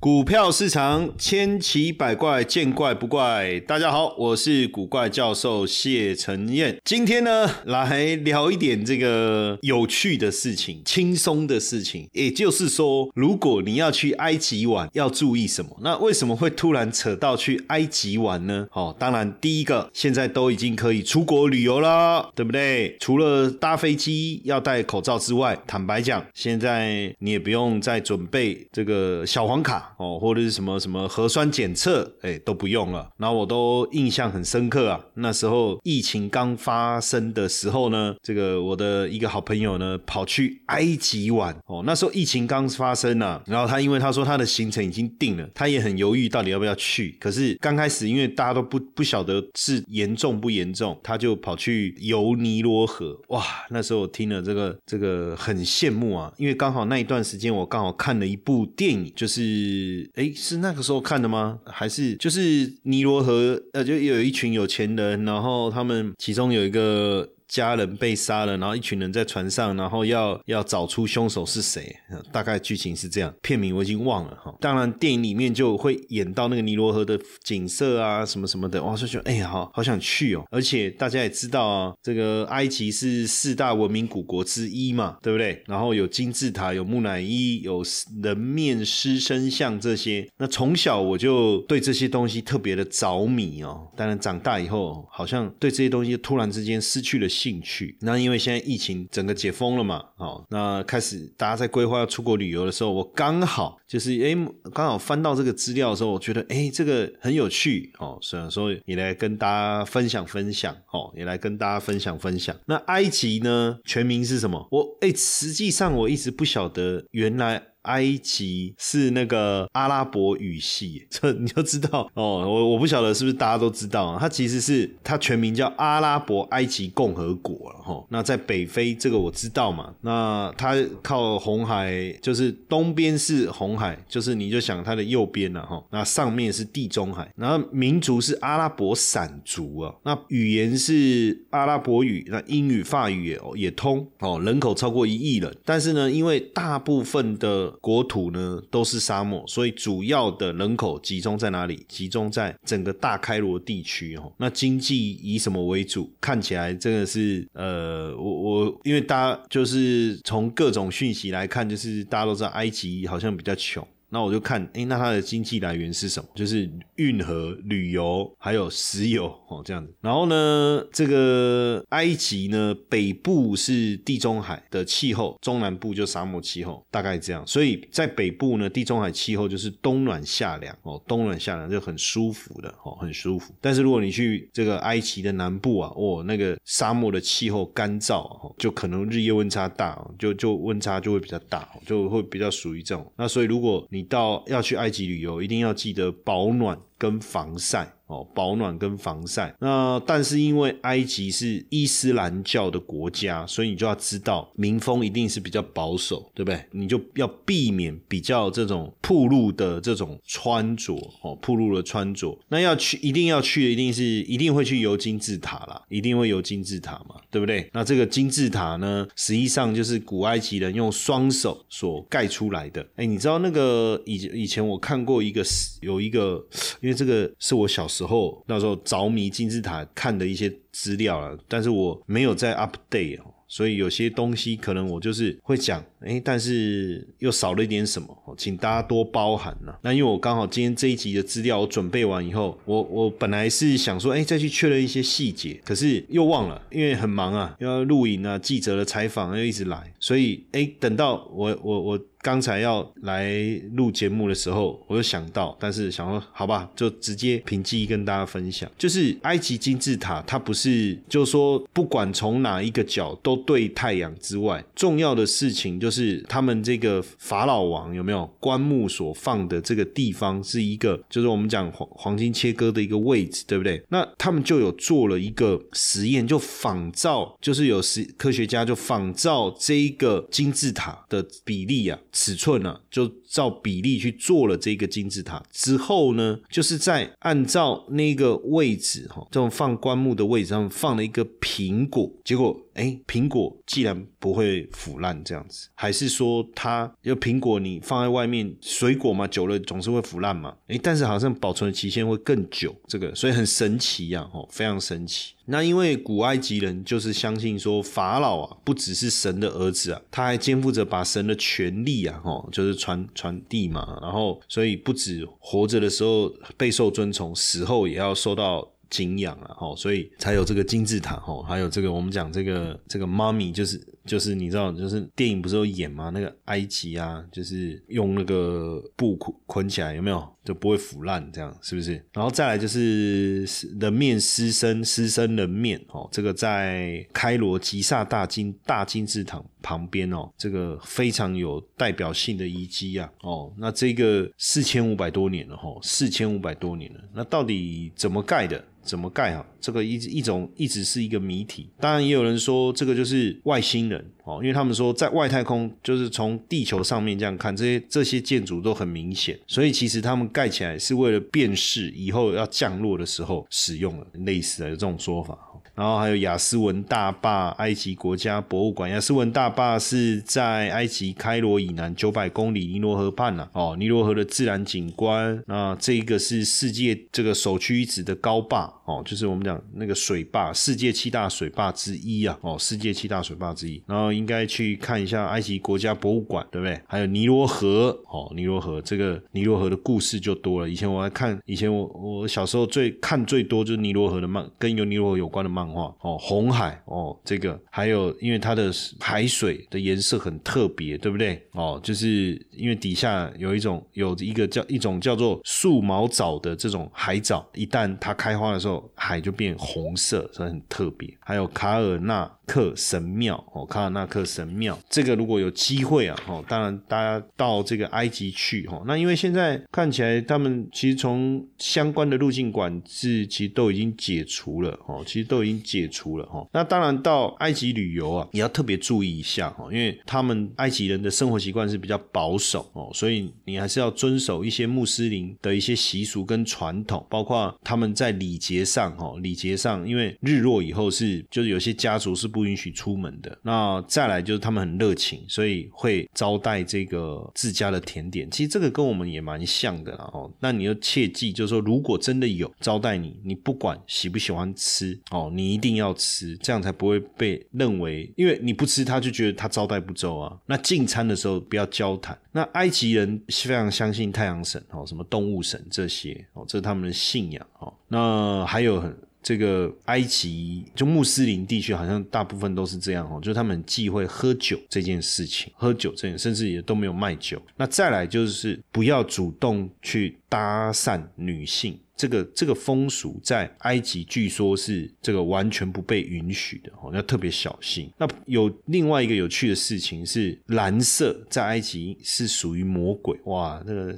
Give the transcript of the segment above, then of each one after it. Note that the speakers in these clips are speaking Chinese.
股票市场千奇百怪，见怪不怪。大家好，我是古怪教授谢承彦。今天呢，来聊一点这个有趣的事情、轻松的事情。也就是说，如果你要去埃及玩，要注意什么？那为什么会突然扯到去埃及玩呢？哦，当然，第一个，现在都已经可以出国旅游了，对不对？除了搭飞机要戴口罩之外，坦白讲，现在你也不用再准备这个小黄卡。哦，或者是什么什么核酸检测，哎，都不用了。然后我都印象很深刻啊。那时候疫情刚发生的时候呢，这个我的一个好朋友呢，跑去埃及玩。哦，那时候疫情刚发生啊，然后他因为他说他的行程已经定了，他也很犹豫到底要不要去。可是刚开始因为大家都不不晓得是严重不严重，他就跑去游尼罗河。哇，那时候我听了这个这个很羡慕啊，因为刚好那一段时间我刚好看了一部电影，就是。哎，是那个时候看的吗？还是就是尼罗河？呃，就有一群有钱人，然后他们其中有一个。家人被杀了，然后一群人在船上，然后要要找出凶手是谁。大概剧情是这样，片名我已经忘了哈。当然电影里面就会演到那个尼罗河的景色啊，什么什么的。哇，就觉得哎呀，好好想去哦。而且大家也知道啊，这个埃及是四大文明古国之一嘛，对不对？然后有金字塔，有木乃伊，有人面狮身像这些。那从小我就对这些东西特别的着迷哦。当然长大以后，好像对这些东西突然之间失去了。兴趣，那因为现在疫情整个解封了嘛，好，那开始大家在规划要出国旅游的时候，我刚好就是哎，刚好翻到这个资料的时候，我觉得哎，这个很有趣哦，所以说也来跟大家分享分享哦，也来跟大家分享分享。那埃及呢，全名是什么？我哎，实际上我一直不晓得，原来。埃及是那个阿拉伯语系，这你就知道哦。我我不晓得是不是大家都知道啊？它其实是它全名叫阿拉伯埃及共和国了哈。那在北非这个我知道嘛。那它靠红海，就是东边是红海，就是你就想它的右边了哈。那上面是地中海，然后民族是阿拉伯散族啊。那语言是阿拉伯语，那英语、法语也也通哦。人口超过一亿人，但是呢，因为大部分的国土呢都是沙漠，所以主要的人口集中在哪里？集中在整个大开罗地区哦。那经济以什么为主？看起来真的是呃，我我因为大家就是从各种讯息来看，就是大家都知道埃及好像比较穷。那我就看，哎，那它的经济来源是什么？就是运河、旅游，还有石油哦，这样子。然后呢，这个埃及呢，北部是地中海的气候，中南部就沙漠气候，大概这样。所以在北部呢，地中海气候就是冬暖夏凉哦，冬暖夏凉就很舒服的哦，很舒服。但是如果你去这个埃及的南部啊，哦，那个沙漠的气候干燥哦，就可能日夜温差大，就就温差就会比较大，就会比较属于这种。那所以如果你你到要去埃及旅游，一定要记得保暖。跟防晒。哦，保暖跟防晒。那但是因为埃及是伊斯兰教的国家，所以你就要知道民风一定是比较保守，对不对？你就要避免比较这种铺路的这种穿着哦，铺路的穿着。那要去一定要去的，一定是一定会去游金字塔啦，一定会游金字塔嘛，对不对？那这个金字塔呢，实际上就是古埃及人用双手所盖出来的。哎，你知道那个以以前我看过一个有一个，因为这个是我小时。候，那时候着迷金字塔看的一些资料了，但是我没有在 update。所以有些东西可能我就是会讲，哎，但是又少了一点什么，请大家多包涵呢。那因为我刚好今天这一集的资料我准备完以后，我我本来是想说，哎，再去确认一些细节，可是又忘了，因为很忙啊，要录影啊，记者的采访又一直来，所以哎，等到我我我刚才要来录节目的时候，我就想到，但是想说，好吧，就直接凭记忆跟大家分享，就是埃及金字塔，它不是，就是说不管从哪一个角都。对太阳之外，重要的事情就是他们这个法老王有没有棺木所放的这个地方是一个，就是我们讲黄黄金切割的一个位置，对不对？那他们就有做了一个实验，就仿照，就是有实科学家就仿照这一个金字塔的比例啊，尺寸啊，就照比例去做了这个金字塔之后呢，就是在按照那个位置哈，这种放棺木的位置上放了一个苹果，结果哎，苹果既然不会腐烂这样子，还是说它就苹果你放在外面，水果嘛久了总是会腐烂嘛，哎，但是好像保存的期限会更久，这个所以很神奇呀，哦，非常神奇。那因为古埃及人就是相信说法老啊不只是神的儿子啊，他还肩负着把神的权力啊，哦，就是传传递嘛，然后所以不止活着的时候备受尊崇，死后也要受到。敬仰啊，吼，所以才有这个金字塔，吼，还有这个我们讲这个这个妈咪，就是就是你知道，就是电影不是有演吗？那个埃及啊，就是用那个布捆捆起来，有没有就不会腐烂，这样是不是？然后再来就是人面狮身，狮身人面，哦，这个在开罗吉萨大金大金字塔旁边哦，这个非常有代表性的遗迹啊，哦，那这个四千五百多年了，哈，四千五百多年了，那到底怎么盖的？怎么盖啊？这个一一种一直是一个谜题。当然，也有人说这个就是外星人哦，因为他们说在外太空，就是从地球上面这样看，这些这些建筑都很明显，所以其实他们盖起来是为了辨识以后要降落的时候使用的，类似的这种说法。然后还有亚斯文大坝，埃及国家博物馆。亚斯文大坝是在埃及开罗以南九百公里尼罗河畔呐，哦，尼罗河的自然景观。那这一个是世界这个首屈一指的高坝，哦，就是我们讲那个水坝，世界七大水坝之一啊，哦，世界七大水坝之一。然后应该去看一下埃及国家博物馆，对不对？还有尼罗河，哦，尼罗河这个尼罗河的故事就多了。以前我还看，以前我我小时候最看最多就是尼罗河的漫，跟有尼罗河有关的漫画。哦，红海哦，这个还有，因为它的海水的颜色很特别，对不对？哦，就是因为底下有一种有一个叫一种叫做树毛藻的这种海藻，一旦它开花的时候，海就变红色，所以很特别。还有卡尔纳。克神庙哦，卡尔纳克神庙，这个如果有机会啊，哦，当然大家到这个埃及去哈，那因为现在看起来他们其实从相关的入境管制其实都已经解除了哦，其实都已经解除了哈。那当然到埃及旅游啊，也要特别注意一下哈，因为他们埃及人的生活习惯是比较保守哦，所以你还是要遵守一些穆斯林的一些习俗跟传统，包括他们在礼节上哈，礼节上，因为日落以后是就是有些家族是不。不允许出门的。那再来就是他们很热情，所以会招待这个自家的甜点。其实这个跟我们也蛮像的啦哦。那你要切记，就是说，如果真的有招待你，你不管喜不喜欢吃哦，你一定要吃，这样才不会被认为，因为你不吃，他就觉得他招待不周啊。那进餐的时候不要交谈。那埃及人非常相信太阳神哦，什么动物神这些哦，这是他们的信仰哦。那还有很。这个埃及就穆斯林地区，好像大部分都是这样哦，就他们忌讳喝酒这件事情，喝酒这件，甚至也都没有卖酒。那再来就是不要主动去搭讪女性。这个这个风俗在埃及据说是这个完全不被允许的哦，要特别小心。那有另外一个有趣的事情是，蓝色在埃及是属于魔鬼哇，那个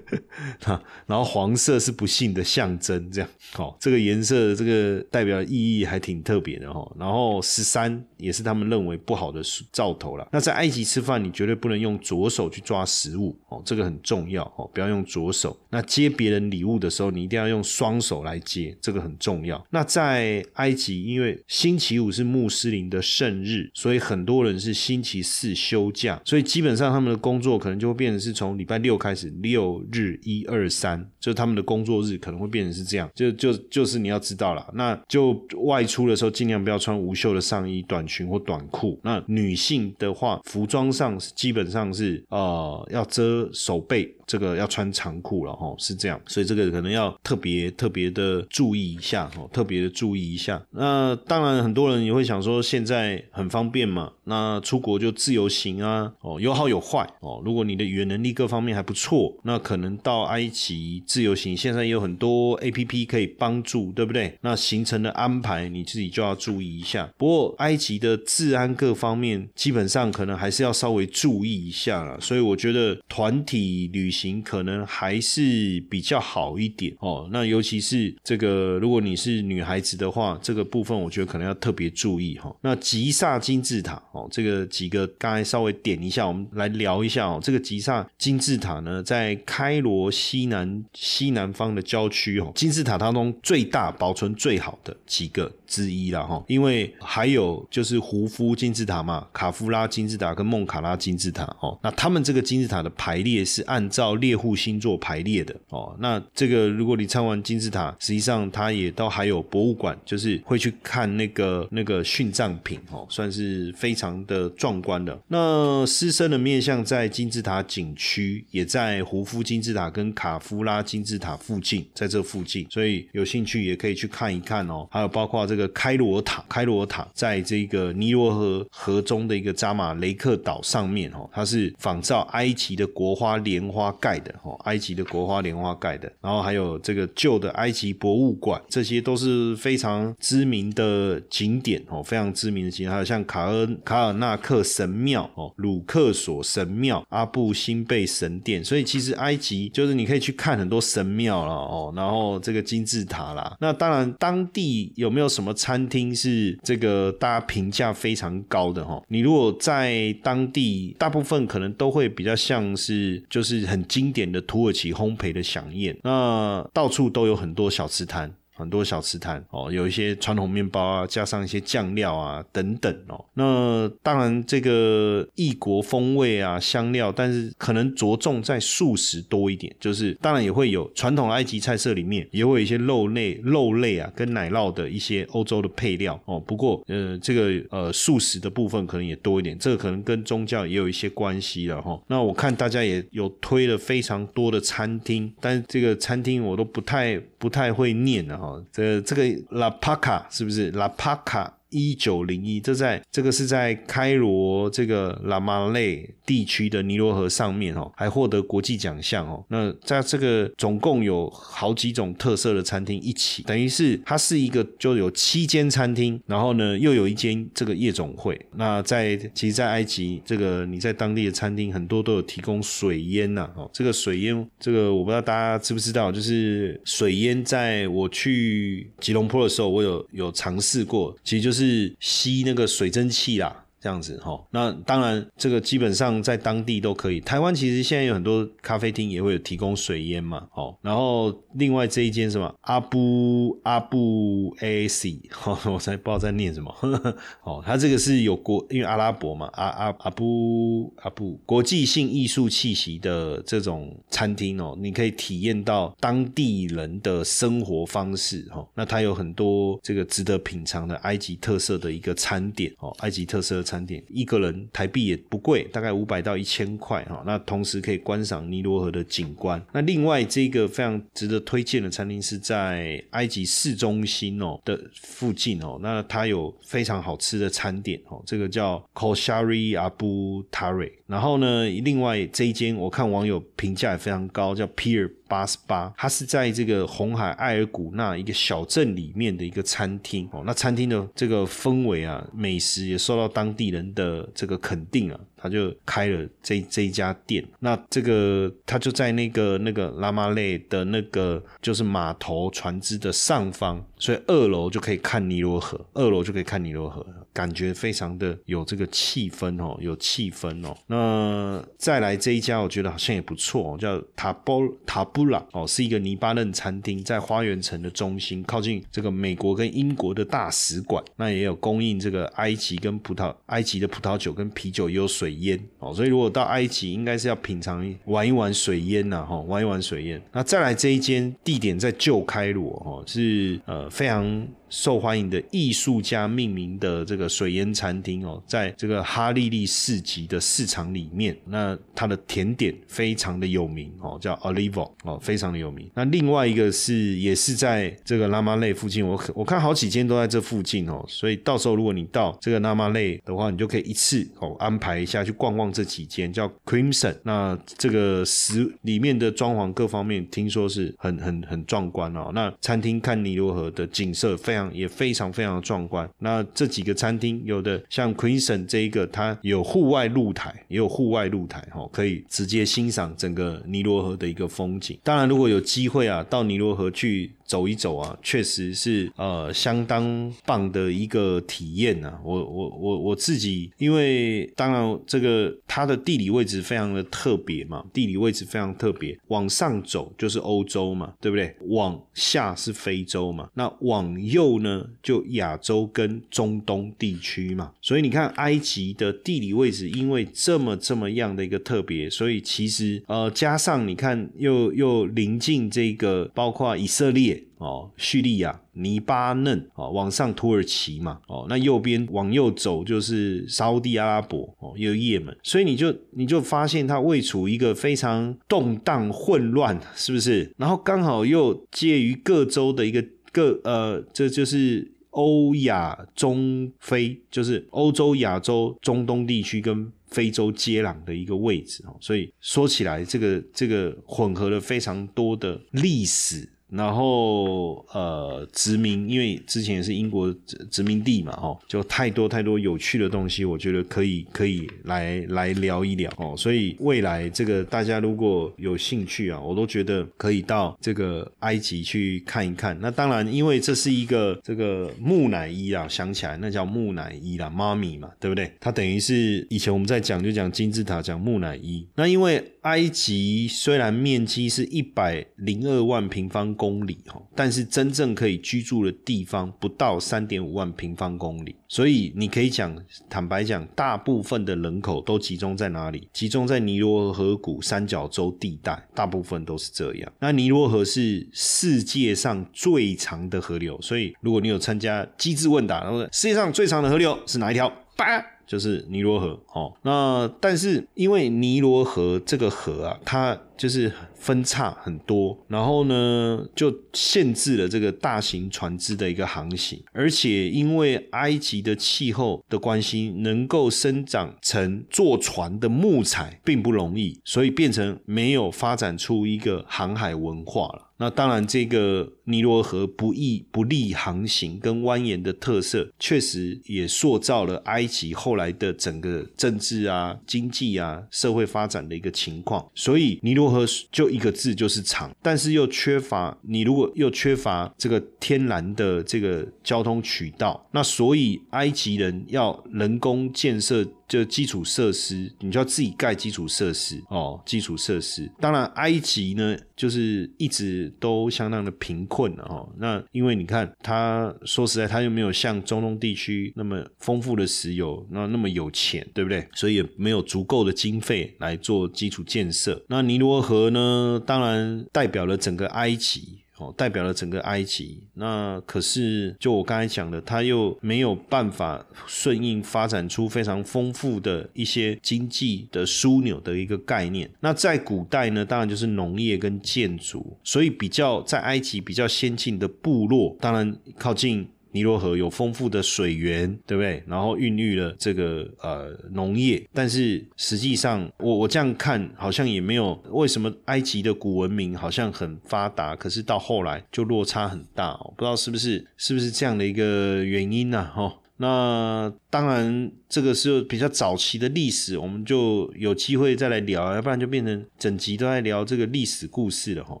哈，然后黄色是不幸的象征，这样哦，这个颜色这个代表意义还挺特别的哈。然后十三也是他们认为不好的兆头了。那在埃及吃饭，你绝对不能用左手去抓食物哦，这个很重要哦，不要用左手。那接别人礼物的时候，你一定要。用双手来接，这个很重要。那在埃及，因为星期五是穆斯林的圣日，所以很多人是星期四休假，所以基本上他们的工作可能就会变成是从礼拜六开始，六日一二三，就他们的工作日可能会变成是这样。就就就是你要知道了，那就外出的时候尽量不要穿无袖的上衣、短裙或短裤。那女性的话，服装上基本上是呃要遮手背。这个要穿长裤了哈，是这样，所以这个可能要特别特别的注意一下哈，特别的注意一下。那当然，很多人也会想说，现在很方便嘛，那出国就自由行啊，哦，有好有坏哦。如果你的语言能力各方面还不错，那可能到埃及自由行，现在也有很多 A P P 可以帮助，对不对？那行程的安排你自己就要注意一下。不过埃及的治安各方面，基本上可能还是要稍微注意一下了。所以我觉得团体旅行可能还是比较好一点哦，那尤其是这个，如果你是女孩子的话，这个部分我觉得可能要特别注意哈。那吉萨金字塔哦，这个几个刚才稍微点一下，我们来聊一下哦。这个吉萨金字塔呢，在开罗西南西南方的郊区哦，金字塔当中最大、保存最好的几个之一了哈。因为还有就是胡夫金字塔嘛，卡夫拉金字塔跟孟卡拉金字塔哦，那他们这个金字塔的排列是按照猎户星座排列的哦。那这个如果你参观金字塔，实际上它也都还有博物馆，就是会去看那个那个殉葬品哦，算是非常的壮观的。那狮身的面相在金字塔景区，也在胡夫金字塔跟卡夫拉金字塔附近，在这附近，所以有兴趣也可以去看一看哦。还有包括这个开罗塔，开罗塔在这个尼罗河河中的一个扎马雷克岛上面哦，它是仿照埃及的国花莲花盖的哦，埃及的国花莲花盖的。然后还有这个旧的埃及博物馆，这些都是非常知名的景点哦，非常知名的景点。还有像卡恩卡尔纳克神庙哦，鲁克索神庙、阿布辛贝神殿。所以其实埃及就是你可以去看很多神庙了哦，然后这个金字塔啦。那当然，当地有没有什么餐厅是这个大家评价非常高的哈？你如果在当地，大部分可能都会比较像是就是很经典的土耳其烘焙的飨宴。那到处都有很多小吃摊。很多小吃摊哦，有一些传统面包啊，加上一些酱料啊等等哦。那当然这个异国风味啊香料，但是可能着重在素食多一点。就是当然也会有传统埃及菜色里面也会有一些肉类、肉类啊跟奶酪的一些欧洲的配料哦。不过呃这个呃素食的部分可能也多一点，这个可能跟宗教也有一些关系了哈。那我看大家也有推了非常多的餐厅，但是这个餐厅我都不太不太会念的哈。这这个拉帕卡是不是拉帕卡？一九零一，这在这个是在开罗这个拉马累地区的尼罗河上面哦，还获得国际奖项哦。那在这个总共有好几种特色的餐厅一起，等于是它是一个就有七间餐厅，然后呢又有一间这个夜总会。那在其实，在埃及这个你在当地的餐厅很多都有提供水烟呐哦。这个水烟，这个我不知道大家知不知道，就是水烟，在我去吉隆坡的时候，我有有尝试过，其实就是。是吸那个水蒸气啦。这样子哈，那当然这个基本上在当地都可以。台湾其实现在有很多咖啡厅也会有提供水烟嘛，哦，然后另外这一间什么阿布阿布 A C，我才不知道在念什么，呵呵哦，它这个是有国因为阿拉伯嘛，阿阿阿布阿布国际性艺术气息的这种餐厅哦，你可以体验到当地人的生活方式哈。那它有很多这个值得品尝的埃及特色的一个餐点哦，埃及特色。餐点一个人台币也不贵，大概五百到一千块哈。那同时可以观赏尼罗河的景观。那另外这个非常值得推荐的餐厅是在埃及市中心哦的附近哦。那它有非常好吃的餐点哦，这个叫 Koshari Abu Tare。然后呢，另外这一间我看网友评价也非常高，叫 Pier。八十八，它是在这个红海埃尔古纳一个小镇里面的一个餐厅哦。那餐厅的这个氛围啊，美食也受到当地人的这个肯定啊。他就开了这这一家店，那这个他就在那个那个拉马累的那个就是码头船只的上方，所以二楼就可以看尼罗河，二楼就可以看尼罗河，感觉非常的有这个气氛哦，有气氛哦。那再来这一家，我觉得好像也不错，叫塔波塔布拉哦，是一个黎巴嫩餐厅，在花园城的中心，靠近这个美国跟英国的大使馆，那也有供应这个埃及跟葡萄埃及的葡萄酒跟啤酒，也有水。水烟哦，所以如果到埃及，应该是要品尝玩一玩水烟呐，哈，玩一玩水烟。那再来这一间地点在旧开罗，哈，是呃非常。受欢迎的艺术家命名的这个水烟餐厅哦，在这个哈利利市集的市场里面，那它的甜点非常的有名哦，叫 Olivo 哦，非常的有名。那另外一个是也是在这个拉玛累附近，我我看好几间都在这附近哦，所以到时候如果你到这个拉玛累的话，你就可以一次哦安排一下去逛逛这几间，叫 Crimson。那这个食里面的装潢各方面听说是很很很壮观哦。那餐厅看尼罗河的景色非常。也非常非常的壮观。那这几个餐厅，有的像 Queenson 这一个，它有户外露台，也有户外露台，哦，可以直接欣赏整个尼罗河的一个风景。当然，如果有机会啊，到尼罗河去。走一走啊，确实是呃相当棒的一个体验呐。我我我我自己，因为当然这个它的地理位置非常的特别嘛，地理位置非常特别。往上走就是欧洲嘛，对不对？往下是非洲嘛，那往右呢就亚洲跟中东地区嘛。所以你看埃及的地理位置，因为这么这么样的一个特别，所以其实呃加上你看又又临近这个包括以色列。哦，叙利亚、黎巴嫩，哦，往上土耳其嘛，哦，那右边往右走就是沙地阿拉伯，哦，有也门，所以你就你就发现它位处一个非常动荡混乱，是不是？然后刚好又介于各州的一个各呃，这就是欧亚中非，就是欧洲、亚洲、中东地区跟非洲接壤的一个位置哦，所以说起来，这个这个混合了非常多的历史。然后呃，殖民，因为之前也是英国殖殖民地嘛，哦，就太多太多有趣的东西，我觉得可以可以来来聊一聊哦。所以未来这个大家如果有兴趣啊，我都觉得可以到这个埃及去看一看。那当然，因为这是一个这个木乃伊啊，想起来那叫木乃伊啦，妈咪嘛，对不对？它等于是以前我们在讲就讲金字塔，讲木乃伊。那因为埃及虽然面积是一百零二万平方。公里哈，但是真正可以居住的地方不到三点五万平方公里，所以你可以讲，坦白讲，大部分的人口都集中在哪里？集中在尼罗河谷三角洲地带，大部分都是这样。那尼罗河是世界上最长的河流，所以如果你有参加机智问答，然后世界上最长的河流是哪一条？八就是尼罗河哦。那但是因为尼罗河这个河啊，它就是分叉很多，然后呢，就限制了这个大型船只的一个航行，而且因为埃及的气候的关系，能够生长成坐船的木材并不容易，所以变成没有发展出一个航海文化了。那当然，这个尼罗河不易不利航行跟蜿蜒的特色，确实也塑造了埃及后来的整个政治啊、经济啊、社会发展的一个情况。所以尼罗河就一个字就是长，但是又缺乏你如果又缺乏这个天然的这个交通渠道，那所以埃及人要人工建设就基础设施，你就要自己盖基础设施哦，基础设施。当然，埃及呢就是一直都相当的贫困哦。那因为你看，他说实在，他又没有像中东地区那么丰富的石油，那那么有钱，对不对？所以也没有足够的经费来做基础建设。那尼罗河呢？当然代表了整个埃及哦，代表了整个埃及。那可是就我刚才讲的，他又没有办法顺应发展出非常丰富的一些经济的枢纽的一个概念。那在古代呢，当然就是农业跟建筑。所以比较在埃及比较先进的部落，当然靠近。尼罗河有丰富的水源，对不对？然后孕育了这个呃农业，但是实际上，我我这样看好像也没有为什么埃及的古文明好像很发达，可是到后来就落差很大，不知道是不是是不是这样的一个原因呢？哈。那当然，这个是比较早期的历史，我们就有机会再来聊，要不然就变成整集都在聊这个历史故事了哈。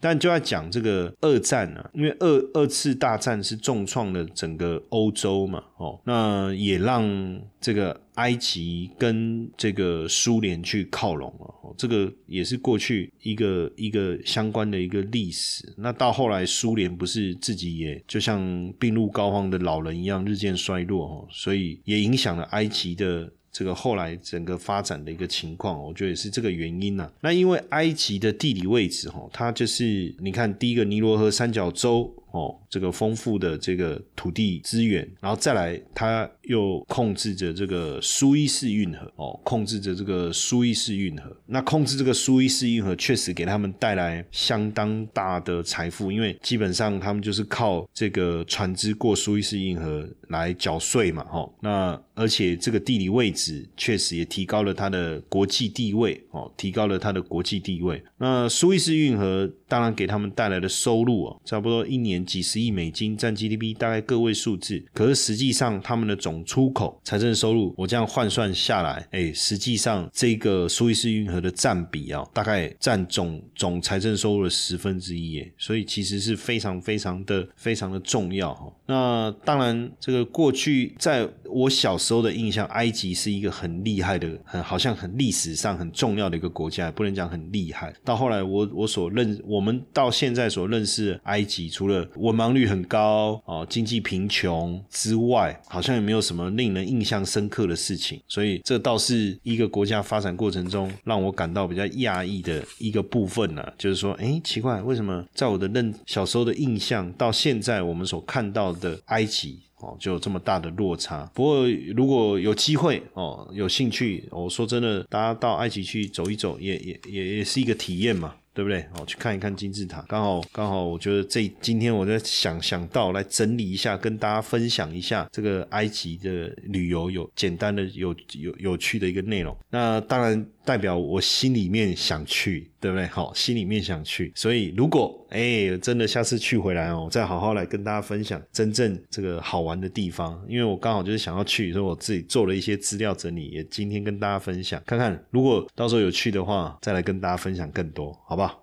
但就要讲这个二战啊，因为二二次大战是重创了整个欧洲嘛，哦，那也让这个。埃及跟这个苏联去靠拢了，这个也是过去一个一个相关的一个历史。那到后来，苏联不是自己也就像病入膏肓的老人一样日渐衰落哦，所以也影影响了埃及的这个后来整个发展的一个情况。我觉得也是这个原因呐。那因为埃及的地理位置哈，它就是你看第一个尼罗河三角洲。哦，这个丰富的这个土地资源，然后再来，它又控制着这个苏伊士运河，哦，控制着这个苏伊士运河。那控制这个苏伊士运河，确实给他们带来相当大的财富，因为基本上他们就是靠这个船只过苏伊士运河来缴税嘛，哈。那而且这个地理位置确实也提高了它的国际地位，哦，提高了它的国际地位。那苏伊士运河当然给他们带来的收入啊，差不多一年。几十亿美金，占 GDP 大概个位数字。可是实际上他们的总出口财政收入，我这样换算下来，哎，实际上这个苏伊士运河的占比啊，大概占总总财政收入的十分之一，耶。所以其实是非常非常的非常的重要哈。那当然，这个过去在我小时候的印象，埃及是一个很厉害的，很好像很历史上很重要的一个国家，不能讲很厉害。到后来，我我所认，我们到现在所认识埃及，除了文盲率很高哦，经济贫穷之外，好像也没有什么令人印象深刻的事情。所以，这倒是一个国家发展过程中让我感到比较讶异的一个部分呢。就是说，哎，奇怪，为什么在我的认小时候的印象，到现在我们所看到。的埃及哦，就有这么大的落差。不过如果有机会哦，有兴趣，我说真的，大家到埃及去走一走，也也也也是一个体验嘛。对不对？哦，去看一看金字塔，刚好刚好，我觉得这今天我在想想到来整理一下，跟大家分享一下这个埃及的旅游有简单的有有有趣的一个内容。那当然代表我心里面想去，对不对？好，心里面想去，所以如果哎真的下次去回来哦，再好好来跟大家分享真正这个好玩的地方。因为我刚好就是想要去，所以我自己做了一些资料整理，也今天跟大家分享，看看如果到时候有去的话，再来跟大家分享更多，好不好？